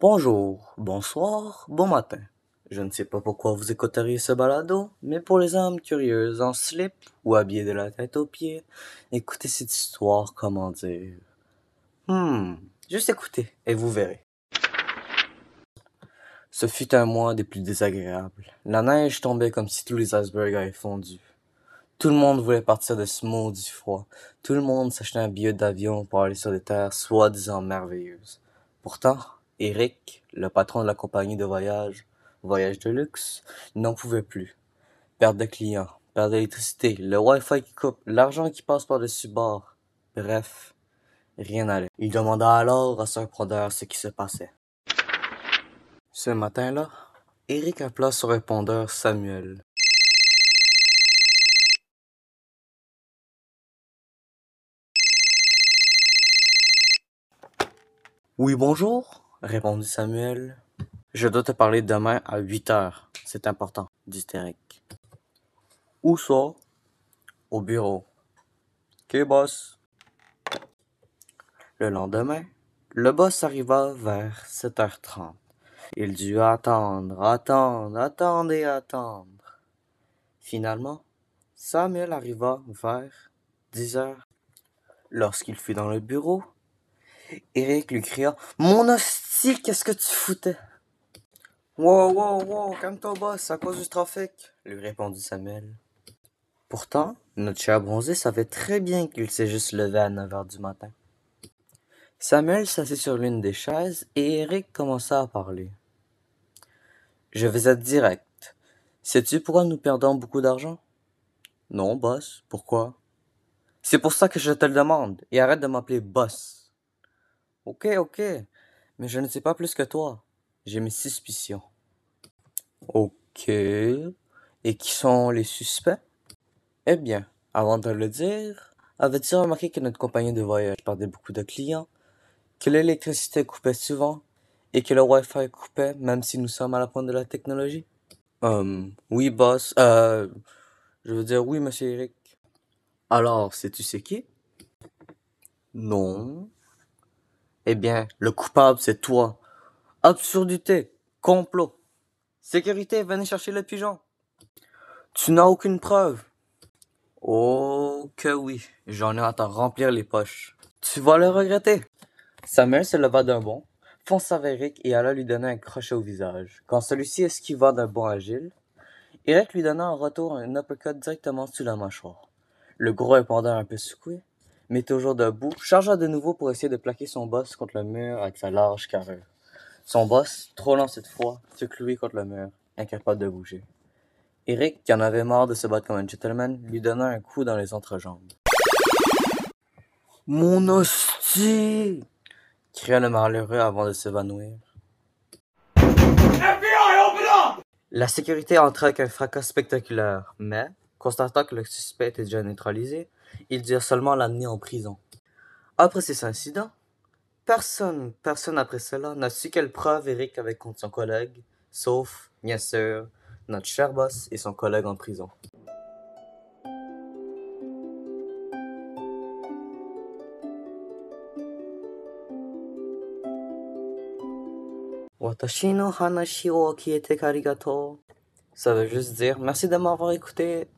Bonjour, bonsoir, bon matin. Je ne sais pas pourquoi vous écouteriez ce balado, mais pour les âmes curieuses en slip ou habillées de la tête aux pieds, écoutez cette histoire, comment dire? Hmm, juste écoutez et vous verrez. Ce fut un mois des plus désagréables. La neige tombait comme si tous les icebergs avaient fondu. Tout le monde voulait partir de ce maudit froid. Tout le monde s'achetait un billet d'avion pour aller sur des terres soi-disant merveilleuses. Pourtant, Eric, le patron de la compagnie de voyage, Voyage de luxe, n'en pouvait plus. Perte de clients, perte d'électricité, le Wi-Fi qui coupe, l'argent qui passe par-dessus bord. Bref, rien n'allait. Il demanda alors à son répondeur ce qui se passait. Ce matin-là, Eric appela son répondeur Samuel. Oui, bonjour, répondit Samuel. Je dois te parler demain à huit heures. C'est important, dit Eric. Où ça? Au bureau. Ok, boss. Le lendemain, le boss arriva vers 7h30. Il dut attendre, attendre, attendre et attendre. Finalement, Samuel arriva vers 10 heures. Lorsqu'il fut dans le bureau, Eric lui cria Mon hostie, qu'est-ce que tu foutais? Wow, wow, wow, calme-toi, boss, à cause du trafic, lui répondit Samuel. Pourtant, notre cher bronzé savait très bien qu'il s'est juste levé à 9 heures du matin. Samuel s'assit sur l'une des chaises et Eric commença à parler. Je vais être direct. Sais-tu pourquoi nous perdons beaucoup d'argent? Non, boss. Pourquoi? C'est pour ça que je te le demande. Et arrête de m'appeler boss. Ok, ok, mais je ne sais pas plus que toi. J'ai mes suspicions. Ok. Et qui sont les suspects? Eh bien, avant de le dire, avais-tu remarqué que notre compagnie de voyage perdait beaucoup de clients, que l'électricité coupait souvent, et que le Wi-Fi coupait même si nous sommes à la pointe de la technologie? Hum, oui, boss. Euh, je veux dire oui, monsieur Eric. Alors, sais-tu c'est qui? Non. Eh bien, le coupable, c'est toi. Absurdité, complot. Sécurité, venez chercher le pigeon. Tu n'as aucune preuve. Oh que oui, j'en ai à t'en remplir les poches. Tu vas le regretter. Samuel se leva d'un bond, fonça vers Eric et alla lui donner un crochet au visage. Quand celui-ci esquiva d'un bond agile, Eric lui donna en retour un uppercut directement sous la mâchoire. Le gros répondant un peu secoué, mais toujours debout, chargea de nouveau pour essayer de plaquer son boss contre le mur avec sa large carrure. Son boss, trop lent cette fois, se clouait contre le mur, incapable de bouger. Eric, qui en avait marre de se battre comme un gentleman, lui donna un coup dans les entrejambes. Mon hostie! cria le malheureux avant de s'évanouir. La sécurité entra avec un fracas spectaculaire, mais, constatant que le suspect était déjà neutralisé, ils durent seulement l'amener en prison. Après ces incidents, personne, personne après cela n'a su quelle preuve Eric avait contre son collègue, sauf, bien sûr, notre cher boss et son collègue en prison. Karigato. Ça veut juste dire merci de m'avoir écouté.